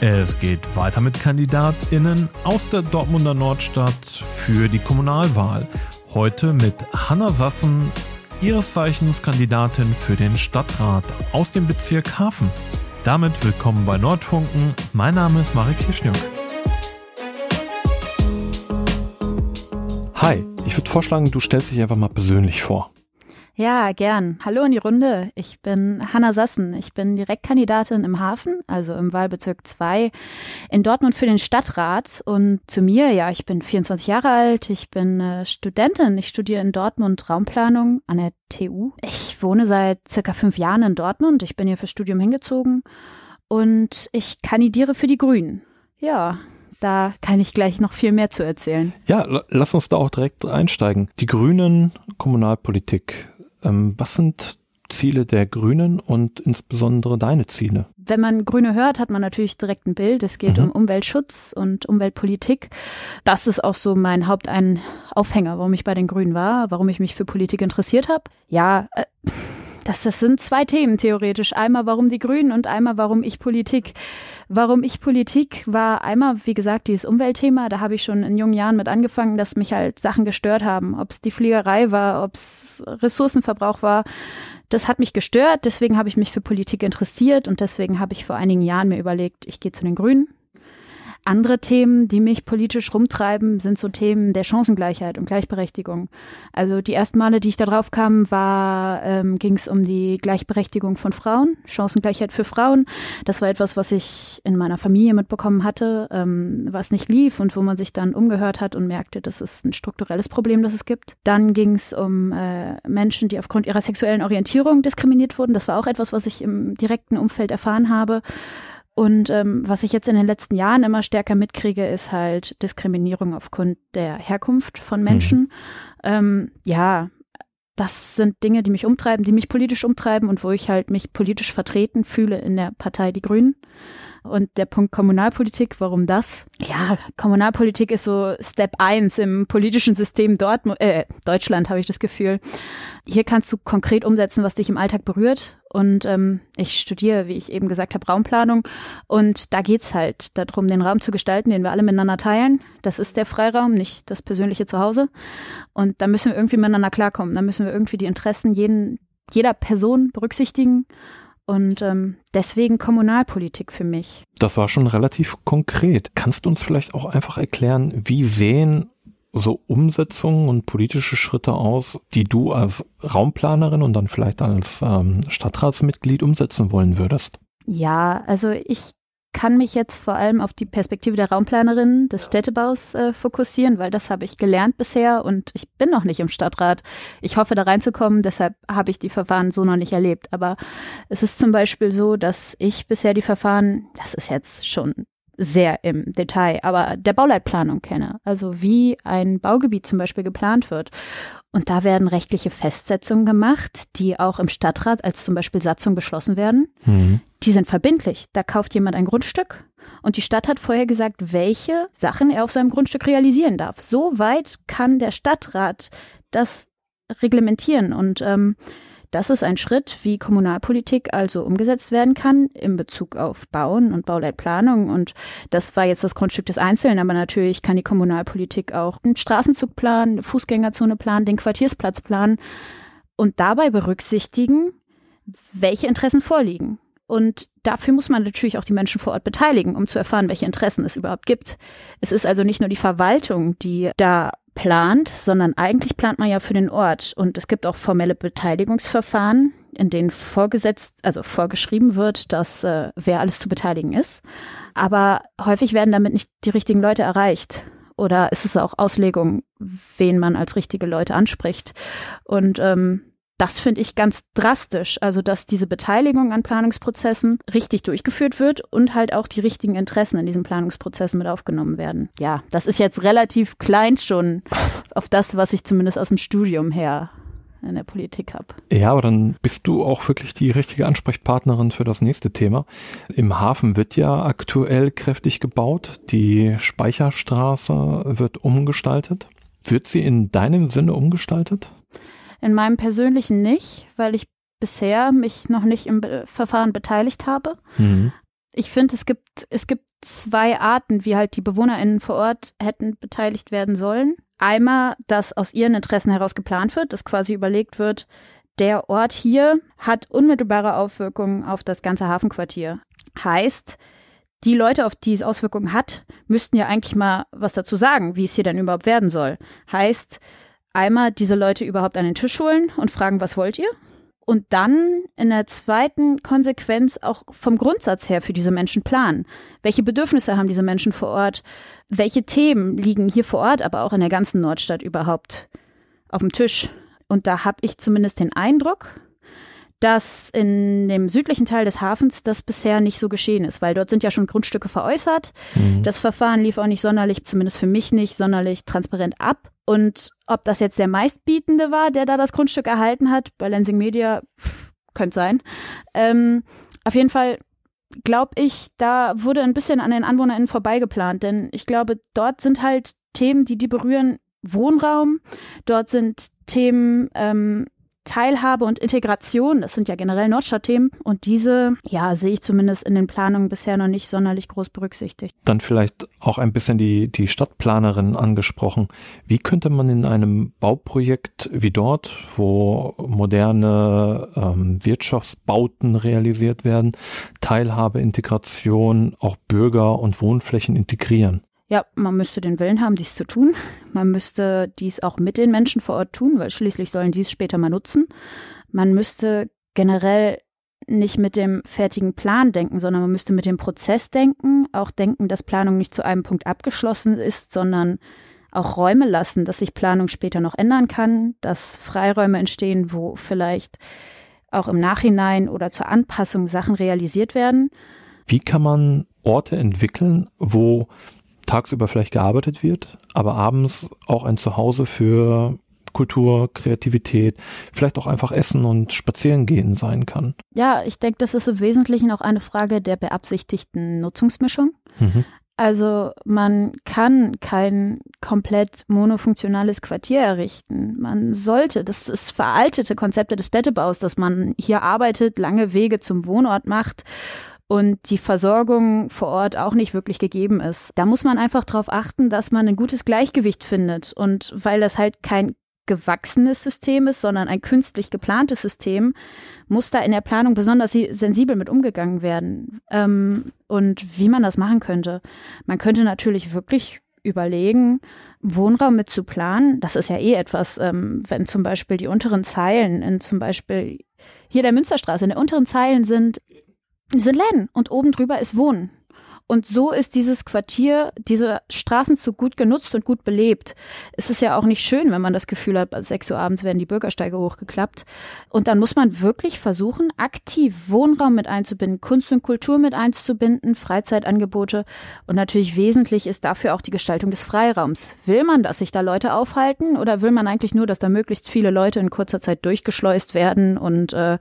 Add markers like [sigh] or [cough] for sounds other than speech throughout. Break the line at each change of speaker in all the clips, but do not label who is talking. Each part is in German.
Es geht weiter mit KandidatInnen aus der Dortmunder Nordstadt für die Kommunalwahl. Heute mit Hanna Sassen, ihres Zeichens Kandidatin für den Stadtrat aus dem Bezirk Hafen. Damit willkommen bei Nordfunken. Mein Name ist Marek Kirschniuk.
Hi, ich würde vorschlagen, du stellst dich einfach mal persönlich vor.
Ja, gern. Hallo in die Runde. Ich bin Hanna Sassen. Ich bin Direktkandidatin im Hafen, also im Wahlbezirk 2 in Dortmund für den Stadtrat. Und zu mir, ja, ich bin 24 Jahre alt. Ich bin äh, Studentin. Ich studiere in Dortmund Raumplanung an der TU. Ich wohne seit circa fünf Jahren in Dortmund. Ich bin hier fürs Studium hingezogen und ich kandidiere für die Grünen. Ja, da kann ich gleich noch viel mehr zu erzählen.
Ja, lass uns da auch direkt einsteigen. Die Grünen, Kommunalpolitik. Ähm, was sind Ziele der Grünen und insbesondere deine Ziele?
Wenn man Grüne hört, hat man natürlich direkt ein Bild. Es geht mhm. um Umweltschutz und Umweltpolitik. Das ist auch so mein Hauptaufhänger, warum ich bei den Grünen war, warum ich mich für Politik interessiert habe. Ja, äh, das, das sind zwei Themen theoretisch. Einmal warum die Grünen und einmal warum ich Politik. Warum ich Politik war einmal, wie gesagt, dieses Umweltthema. Da habe ich schon in jungen Jahren mit angefangen, dass mich halt Sachen gestört haben. Ob es die Fliegerei war, ob es Ressourcenverbrauch war. Das hat mich gestört. Deswegen habe ich mich für Politik interessiert und deswegen habe ich vor einigen Jahren mir überlegt, ich gehe zu den Grünen andere Themen, die mich politisch rumtreiben, sind so Themen der Chancengleichheit und Gleichberechtigung. Also die ersten Male, die ich da drauf kam, war, ähm, ging es um die Gleichberechtigung von Frauen, Chancengleichheit für Frauen. Das war etwas, was ich in meiner Familie mitbekommen hatte, ähm, was nicht lief und wo man sich dann umgehört hat und merkte, das ist ein strukturelles Problem, das es gibt. Dann ging es um äh, Menschen, die aufgrund ihrer sexuellen Orientierung diskriminiert wurden. Das war auch etwas, was ich im direkten Umfeld erfahren habe. Und ähm, was ich jetzt in den letzten Jahren immer stärker mitkriege, ist halt Diskriminierung aufgrund der Herkunft von Menschen. Mhm. Ähm, ja, das sind Dinge, die mich umtreiben, die mich politisch umtreiben und wo ich halt mich politisch vertreten fühle in der Partei Die Grünen. Und der Punkt Kommunalpolitik, warum das? Ja, Kommunalpolitik ist so Step 1 im politischen System dort, äh, Deutschland habe ich das Gefühl. Hier kannst du konkret umsetzen, was dich im Alltag berührt. Und ähm, ich studiere, wie ich eben gesagt habe, Raumplanung. Und da geht's halt darum, den Raum zu gestalten, den wir alle miteinander teilen. Das ist der Freiraum, nicht das persönliche Zuhause. Und da müssen wir irgendwie miteinander klarkommen. Da müssen wir irgendwie die Interessen jeden, jeder Person berücksichtigen und ähm, deswegen Kommunalpolitik für mich.
Das war schon relativ konkret. Kannst du uns vielleicht auch einfach erklären, wie sehen so Umsetzungen und politische Schritte aus, die du als Raumplanerin und dann vielleicht als ähm, Stadtratsmitglied umsetzen wollen würdest?
Ja, also ich kann mich jetzt vor allem auf die Perspektive der Raumplanerin des Städtebaus äh, fokussieren, weil das habe ich gelernt bisher und ich bin noch nicht im Stadtrat. Ich hoffe, da reinzukommen, deshalb habe ich die Verfahren so noch nicht erlebt. Aber es ist zum Beispiel so, dass ich bisher die Verfahren, das ist jetzt schon sehr im Detail, aber der Bauleitplanung kenne. Also wie ein Baugebiet zum Beispiel geplant wird. Und da werden rechtliche Festsetzungen gemacht, die auch im Stadtrat als zum Beispiel Satzung beschlossen werden. Mhm. Die sind verbindlich. Da kauft jemand ein Grundstück und die Stadt hat vorher gesagt, welche Sachen er auf seinem Grundstück realisieren darf. So weit kann der Stadtrat das reglementieren und ähm, das ist ein Schritt, wie Kommunalpolitik also umgesetzt werden kann in Bezug auf Bauen und Bauleitplanung. Und das war jetzt das Grundstück des Einzelnen, aber natürlich kann die Kommunalpolitik auch einen Straßenzug planen, eine Fußgängerzone planen, den Quartiersplatz planen und dabei berücksichtigen, welche Interessen vorliegen. Und dafür muss man natürlich auch die Menschen vor Ort beteiligen, um zu erfahren, welche Interessen es überhaupt gibt. Es ist also nicht nur die Verwaltung, die da plant, sondern eigentlich plant man ja für den Ort. Und es gibt auch formelle Beteiligungsverfahren, in denen vorgesetzt, also vorgeschrieben wird, dass äh, wer alles zu beteiligen ist. Aber häufig werden damit nicht die richtigen Leute erreicht. Oder ist es auch Auslegung, wen man als richtige Leute anspricht. Und ähm, das finde ich ganz drastisch. Also, dass diese Beteiligung an Planungsprozessen richtig durchgeführt wird und halt auch die richtigen Interessen in diesen Planungsprozessen mit aufgenommen werden. Ja, das ist jetzt relativ klein schon auf das, was ich zumindest aus dem Studium her in der Politik habe.
Ja, aber dann bist du auch wirklich die richtige Ansprechpartnerin für das nächste Thema. Im Hafen wird ja aktuell kräftig gebaut. Die Speicherstraße wird umgestaltet. Wird sie in deinem Sinne umgestaltet?
In meinem persönlichen nicht, weil ich bisher mich noch nicht im Be Verfahren beteiligt habe. Mhm. ich finde, es gibt, es gibt zwei Arten, wie halt die BewohnerInnen vor Ort hätten beteiligt werden sollen. Einmal, dass aus ihren Interessen heraus geplant wird, dass quasi überlegt wird, der Ort hier hat unmittelbare Auswirkungen auf das ganze Hafenquartier. Heißt, die Leute, auf die es Auswirkungen hat, müssten ja eigentlich mal was dazu sagen, wie es hier denn überhaupt werden soll. Heißt, einmal diese Leute überhaupt an den Tisch holen und fragen, was wollt ihr? Und dann in der zweiten Konsequenz auch vom Grundsatz her für diese Menschen planen. Welche Bedürfnisse haben diese Menschen vor Ort? Welche Themen liegen hier vor Ort, aber auch in der ganzen Nordstadt überhaupt auf dem Tisch? Und da habe ich zumindest den Eindruck, dass in dem südlichen Teil des Hafens das bisher nicht so geschehen ist, weil dort sind ja schon Grundstücke veräußert. Mhm. Das Verfahren lief auch nicht sonderlich, zumindest für mich nicht sonderlich transparent ab. Und ob das jetzt der meistbietende war, der da das Grundstück erhalten hat, bei Lensing Media, könnte sein. Ähm, auf jeden Fall glaube ich, da wurde ein bisschen an den AnwohnerInnen vorbeigeplant, denn ich glaube, dort sind halt Themen, die die berühren, Wohnraum, dort sind Themen ähm, Teilhabe und Integration, das sind ja generell Nordstadtthemen und diese, ja, sehe ich zumindest in den Planungen bisher noch nicht sonderlich groß berücksichtigt.
Dann vielleicht auch ein bisschen die, die Stadtplanerin angesprochen. Wie könnte man in einem Bauprojekt wie dort, wo moderne ähm, Wirtschaftsbauten realisiert werden, Teilhabe, Integration, auch Bürger und Wohnflächen integrieren?
Ja, man müsste den Willen haben, dies zu tun. Man müsste dies auch mit den Menschen vor Ort tun, weil schließlich sollen die es später mal nutzen. Man müsste generell nicht mit dem fertigen Plan denken, sondern man müsste mit dem Prozess denken, auch denken, dass Planung nicht zu einem Punkt abgeschlossen ist, sondern auch Räume lassen, dass sich Planung später noch ändern kann, dass Freiräume entstehen, wo vielleicht auch im Nachhinein oder zur Anpassung Sachen realisiert werden.
Wie kann man Orte entwickeln, wo tagsüber vielleicht gearbeitet wird, aber abends auch ein Zuhause für Kultur, Kreativität, vielleicht auch einfach Essen und Spazieren gehen sein kann.
Ja, ich denke, das ist im Wesentlichen auch eine Frage der beabsichtigten Nutzungsmischung. Mhm. Also man kann kein komplett monofunktionales Quartier errichten. Man sollte, das ist veraltete Konzepte des Städtebaus, dass man hier arbeitet, lange Wege zum Wohnort macht und die Versorgung vor Ort auch nicht wirklich gegeben ist. Da muss man einfach darauf achten, dass man ein gutes Gleichgewicht findet. Und weil das halt kein gewachsenes System ist, sondern ein künstlich geplantes System, muss da in der Planung besonders sensibel mit umgegangen werden. Ähm, und wie man das machen könnte. Man könnte natürlich wirklich überlegen, Wohnraum mit zu planen. Das ist ja eh etwas, ähm, wenn zum Beispiel die unteren Zeilen in zum Beispiel hier der Münsterstraße, in den unteren Zeilen sind sind Läden und oben drüber ist Wohnen. Und so ist dieses Quartier, diese Straßenzug gut genutzt und gut belebt. Es ist ja auch nicht schön, wenn man das Gefühl hat, sechs Uhr abends werden die Bürgersteige hochgeklappt. Und dann muss man wirklich versuchen, aktiv Wohnraum mit einzubinden, Kunst und Kultur mit einzubinden, Freizeitangebote. Und natürlich wesentlich ist dafür auch die Gestaltung des Freiraums. Will man, dass sich da Leute aufhalten oder will man eigentlich nur, dass da möglichst viele Leute in kurzer Zeit durchgeschleust werden und äh,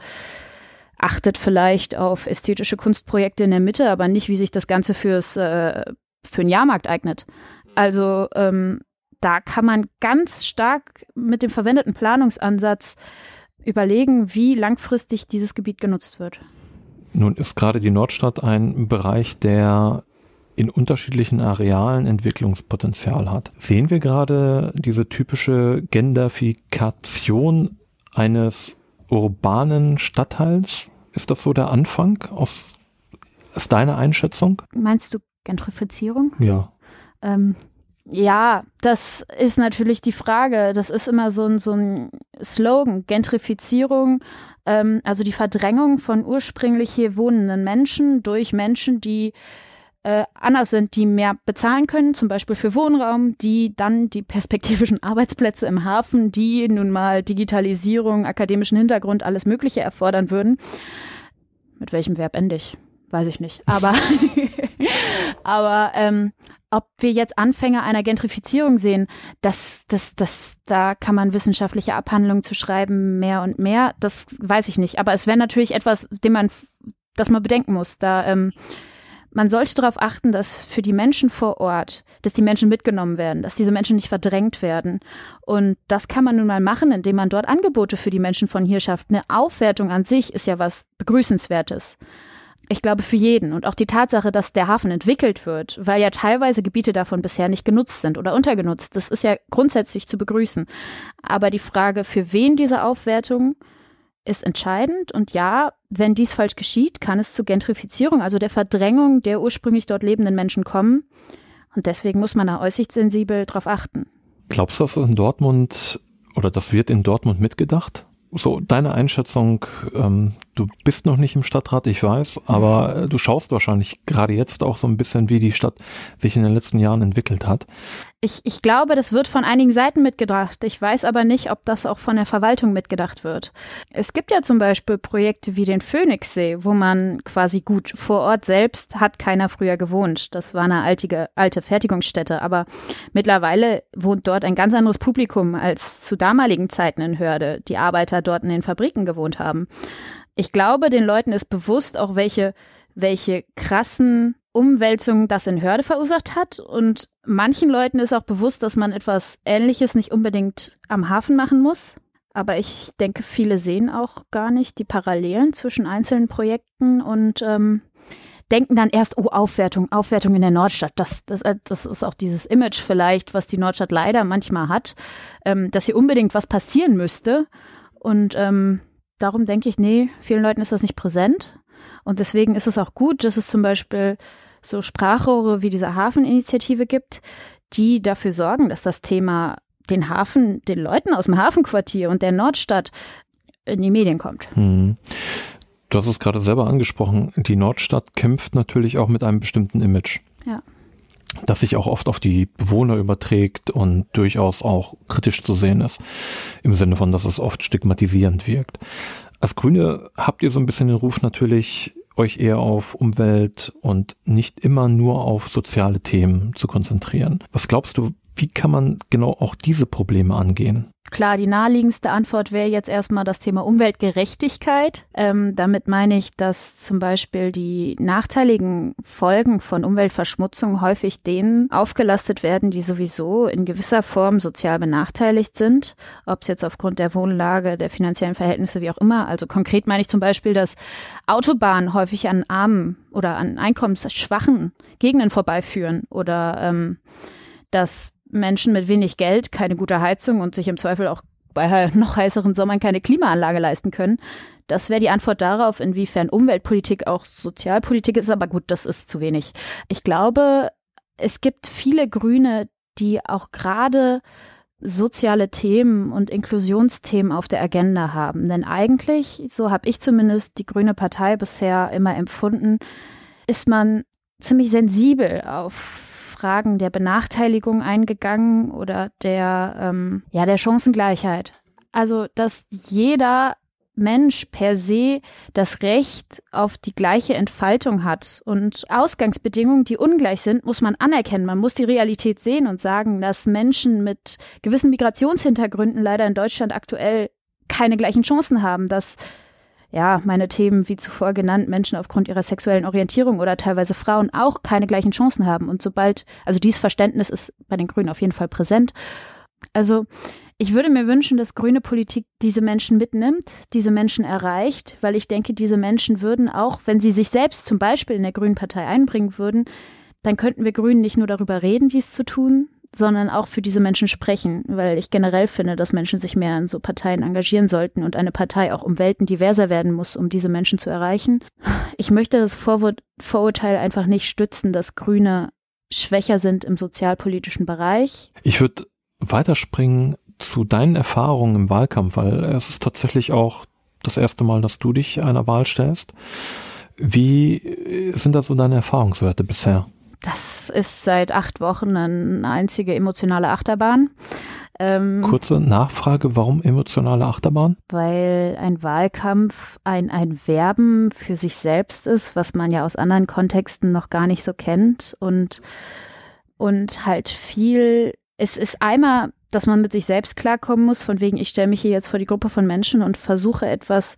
achtet vielleicht auf ästhetische Kunstprojekte in der Mitte, aber nicht, wie sich das Ganze fürs äh, für einen Jahrmarkt eignet. Also ähm, da kann man ganz stark mit dem verwendeten Planungsansatz überlegen, wie langfristig dieses Gebiet genutzt wird.
Nun ist gerade die Nordstadt ein Bereich, der in unterschiedlichen Arealen Entwicklungspotenzial hat. Sehen wir gerade diese typische Genderfikation eines urbanen Stadtteils? Ist das so der Anfang aus ist deine Einschätzung?
Meinst du Gentrifizierung?
Ja.
Ähm, ja, das ist natürlich die Frage. Das ist immer so ein, so ein Slogan. Gentrifizierung, ähm, also die Verdrängung von ursprünglich hier wohnenden Menschen durch Menschen, die äh, anders sind, die mehr bezahlen können, zum Beispiel für Wohnraum, die dann die perspektivischen [laughs] Arbeitsplätze im Hafen, die nun mal Digitalisierung, akademischen Hintergrund, alles Mögliche erfordern würden. Mit welchem Verb ende ich? Weiß ich nicht. Aber, [laughs] aber ähm, ob wir jetzt Anfänge einer Gentrifizierung sehen, das, das, das, da kann man wissenschaftliche Abhandlungen zu schreiben, mehr und mehr. Das weiß ich nicht. Aber es wäre natürlich etwas, dem man, das man bedenken muss. Da ähm, man sollte darauf achten, dass für die Menschen vor Ort, dass die Menschen mitgenommen werden, dass diese Menschen nicht verdrängt werden. Und das kann man nun mal machen, indem man dort Angebote für die Menschen von hier schafft. Eine Aufwertung an sich ist ja was Begrüßenswertes. Ich glaube für jeden und auch die Tatsache, dass der Hafen entwickelt wird, weil ja teilweise Gebiete davon bisher nicht genutzt sind oder untergenutzt, das ist ja grundsätzlich zu begrüßen. Aber die Frage, für wen diese Aufwertung ist entscheidend und ja, wenn dies falsch geschieht, kann es zu Gentrifizierung, also der Verdrängung der ursprünglich dort lebenden Menschen kommen. Und deswegen muss man da äußerst sensibel drauf achten.
Glaubst du, dass in Dortmund oder das wird in Dortmund mitgedacht? So, deine Einschätzung, ähm, du bist noch nicht im Stadtrat, ich weiß, aber du schaust wahrscheinlich gerade jetzt auch so ein bisschen, wie die Stadt sich in den letzten Jahren entwickelt hat.
Ich, ich glaube, das wird von einigen Seiten mitgedacht. Ich weiß aber nicht, ob das auch von der Verwaltung mitgedacht wird. Es gibt ja zum Beispiel Projekte wie den Phoenixsee, wo man quasi gut vor Ort selbst hat keiner früher gewohnt. Das war eine alte, alte Fertigungsstätte, aber mittlerweile wohnt dort ein ganz anderes Publikum als zu damaligen Zeiten in Hörde, die Arbeiter dort in den Fabriken gewohnt haben. Ich glaube, den Leuten ist bewusst auch, welche, welche krassen Umwälzungen das in Hörde verursacht hat. Und manchen Leuten ist auch bewusst, dass man etwas Ähnliches nicht unbedingt am Hafen machen muss. Aber ich denke, viele sehen auch gar nicht die Parallelen zwischen einzelnen Projekten und ähm, denken dann erst, oh, Aufwertung, Aufwertung in der Nordstadt. Das, das, äh, das ist auch dieses Image vielleicht, was die Nordstadt leider manchmal hat, ähm, dass hier unbedingt was passieren müsste. Und ähm, darum denke ich, nee, vielen Leuten ist das nicht präsent. Und deswegen ist es auch gut, dass es zum Beispiel so Sprachrohre wie diese Hafeninitiative gibt, die dafür sorgen, dass das Thema den Hafen, den Leuten aus dem Hafenquartier und der Nordstadt in die Medien kommt. Hm.
Du hast es gerade selber angesprochen. Die Nordstadt kämpft natürlich auch mit einem bestimmten Image.
Ja.
Das sich auch oft auf die Bewohner überträgt und durchaus auch kritisch zu sehen ist. Im Sinne von, dass es oft stigmatisierend wirkt. Als Grüne habt ihr so ein bisschen den Ruf natürlich, euch eher auf Umwelt und nicht immer nur auf soziale Themen zu konzentrieren. Was glaubst du, wie kann man genau auch diese Probleme angehen?
Klar, die naheliegendste Antwort wäre jetzt erstmal das Thema Umweltgerechtigkeit. Ähm, damit meine ich, dass zum Beispiel die nachteiligen Folgen von Umweltverschmutzung häufig denen aufgelastet werden, die sowieso in gewisser Form sozial benachteiligt sind. Ob es jetzt aufgrund der Wohnlage, der finanziellen Verhältnisse, wie auch immer. Also konkret meine ich zum Beispiel, dass Autobahnen häufig an armen oder an einkommensschwachen Gegenden vorbeiführen oder ähm, dass Menschen mit wenig Geld keine gute Heizung und sich im Zweifel auch bei [laughs] noch heißeren Sommern keine Klimaanlage leisten können. Das wäre die Antwort darauf, inwiefern Umweltpolitik auch Sozialpolitik ist, aber gut, das ist zu wenig. Ich glaube, es gibt viele Grüne, die auch gerade soziale Themen und Inklusionsthemen auf der Agenda haben. Denn eigentlich, so habe ich zumindest die Grüne Partei bisher immer empfunden, ist man ziemlich sensibel auf Fragen der Benachteiligung eingegangen oder der, ähm, ja, der Chancengleichheit. Also, dass jeder Mensch per se das Recht auf die gleiche Entfaltung hat. Und Ausgangsbedingungen, die ungleich sind, muss man anerkennen. Man muss die Realität sehen und sagen, dass Menschen mit gewissen Migrationshintergründen leider in Deutschland aktuell keine gleichen Chancen haben, dass ja, meine Themen, wie zuvor genannt, Menschen aufgrund ihrer sexuellen Orientierung oder teilweise Frauen auch keine gleichen Chancen haben. Und sobald, also dieses Verständnis ist bei den Grünen auf jeden Fall präsent. Also ich würde mir wünschen, dass grüne Politik diese Menschen mitnimmt, diese Menschen erreicht, weil ich denke, diese Menschen würden auch, wenn sie sich selbst zum Beispiel in der Grünen Partei einbringen würden, dann könnten wir Grünen nicht nur darüber reden, dies zu tun, sondern auch für diese Menschen sprechen, weil ich generell finde, dass Menschen sich mehr in so Parteien engagieren sollten und eine Partei auch um Welten diverser werden muss, um diese Menschen zu erreichen. Ich möchte das Vorwur Vorurteil einfach nicht stützen, dass Grüne schwächer sind im sozialpolitischen Bereich.
Ich würde weiterspringen zu deinen Erfahrungen im Wahlkampf, weil es ist tatsächlich auch das erste Mal, dass du dich einer Wahl stellst. Wie sind da so deine Erfahrungswerte bisher?
Das ist seit acht Wochen eine einzige emotionale Achterbahn.
Ähm, Kurze Nachfrage, warum emotionale Achterbahn?
Weil ein Wahlkampf ein, ein Werben für sich selbst ist, was man ja aus anderen Kontexten noch gar nicht so kennt und, und halt viel, es ist einmal, dass man mit sich selbst klarkommen muss, von wegen, ich stelle mich hier jetzt vor die Gruppe von Menschen und versuche etwas,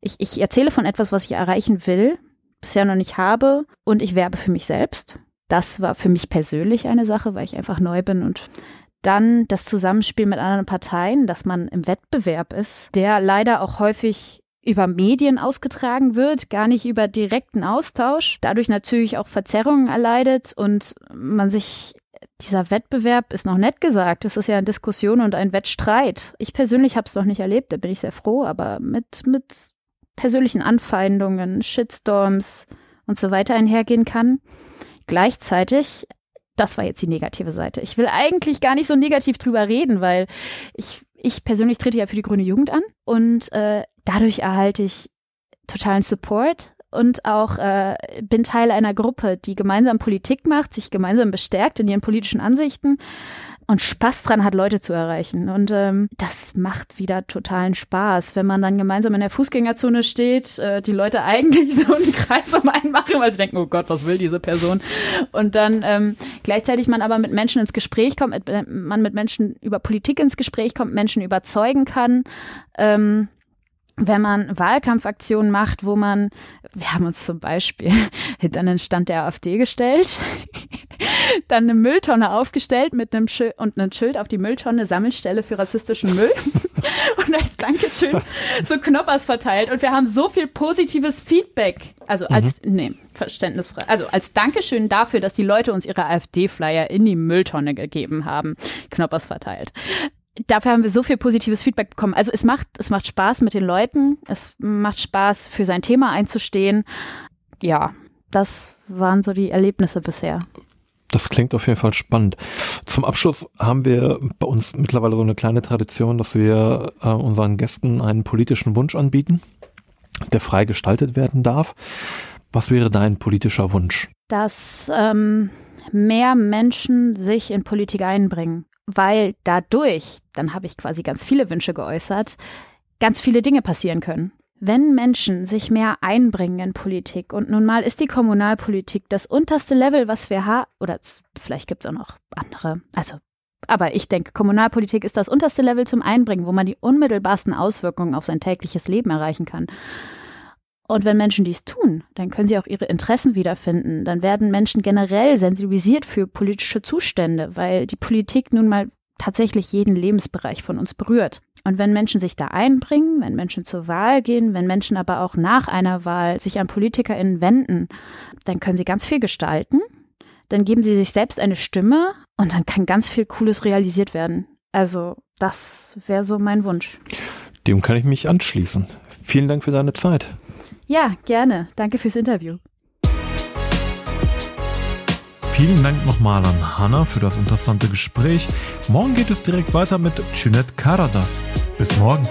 ich, ich erzähle von etwas, was ich erreichen will, bisher noch nicht habe und ich werbe für mich selbst. Das war für mich persönlich eine Sache, weil ich einfach neu bin und dann das Zusammenspiel mit anderen Parteien, dass man im Wettbewerb ist, der leider auch häufig über Medien ausgetragen wird, gar nicht über direkten Austausch, dadurch natürlich auch Verzerrungen erleidet und man sich dieser Wettbewerb ist noch nett gesagt. Es ist ja eine Diskussion und ein Wettstreit. Ich persönlich habe es noch nicht erlebt, da bin ich sehr froh, aber mit, mit persönlichen Anfeindungen, Shitstorms und so weiter einhergehen kann. Gleichzeitig, das war jetzt die negative Seite. Ich will eigentlich gar nicht so negativ drüber reden, weil ich, ich persönlich trete ja für die grüne Jugend an und äh, dadurch erhalte ich totalen Support und auch äh, bin Teil einer Gruppe, die gemeinsam Politik macht, sich gemeinsam bestärkt in ihren politischen Ansichten und Spaß dran hat, Leute zu erreichen. Und ähm, das macht wieder totalen Spaß, wenn man dann gemeinsam in der Fußgängerzone steht, äh, die Leute eigentlich [laughs] so einen Kreis um einen machen, weil sie denken, oh Gott, was will diese Person? Und dann ähm, gleichzeitig man aber mit Menschen ins Gespräch kommt, mit, man mit Menschen über Politik ins Gespräch kommt, Menschen überzeugen kann. Ähm, wenn man Wahlkampfaktionen macht, wo man, wir haben uns zum Beispiel [laughs] hinter einen Stand der AfD gestellt, [laughs] dann eine Mülltonne aufgestellt mit einem Schild und ein Schild auf die Mülltonne, Sammelstelle für rassistischen Müll. [laughs] Und als Dankeschön so Knoppers verteilt. Und wir haben so viel positives Feedback, also als, mhm. nee, verständnisfrei, also als Dankeschön dafür, dass die Leute uns ihre AfD-Flyer in die Mülltonne gegeben haben, Knoppers verteilt dafür haben wir so viel positives Feedback bekommen. Also es macht, es macht Spaß mit den Leuten. Es macht Spaß, für sein Thema einzustehen. Ja, das waren so die Erlebnisse bisher.
Das klingt auf jeden Fall spannend. Zum Abschluss haben wir bei uns mittlerweile so eine kleine Tradition, dass wir äh, unseren Gästen einen politischen Wunsch anbieten, der frei gestaltet werden darf. Was wäre dein politischer Wunsch?
Dass ähm, mehr Menschen sich in Politik einbringen weil dadurch, dann habe ich quasi ganz viele Wünsche geäußert, ganz viele Dinge passieren können. Wenn Menschen sich mehr einbringen in Politik und nun mal ist die Kommunalpolitik das unterste Level, was wir haben, oder vielleicht gibt es auch noch andere, also aber ich denke, Kommunalpolitik ist das unterste Level zum Einbringen, wo man die unmittelbarsten Auswirkungen auf sein tägliches Leben erreichen kann. Und wenn Menschen dies tun, dann können sie auch ihre Interessen wiederfinden. Dann werden Menschen generell sensibilisiert für politische Zustände, weil die Politik nun mal tatsächlich jeden Lebensbereich von uns berührt. Und wenn Menschen sich da einbringen, wenn Menschen zur Wahl gehen, wenn Menschen aber auch nach einer Wahl sich an PolitikerInnen wenden, dann können sie ganz viel gestalten. Dann geben sie sich selbst eine Stimme und dann kann ganz viel Cooles realisiert werden. Also, das wäre so mein Wunsch.
Dem kann ich mich anschließen. Vielen Dank für deine Zeit.
Ja, gerne. Danke fürs Interview.
Vielen Dank nochmal an Hanna für das interessante Gespräch. Morgen geht es direkt weiter mit Cüneyt Karadas. Bis morgen.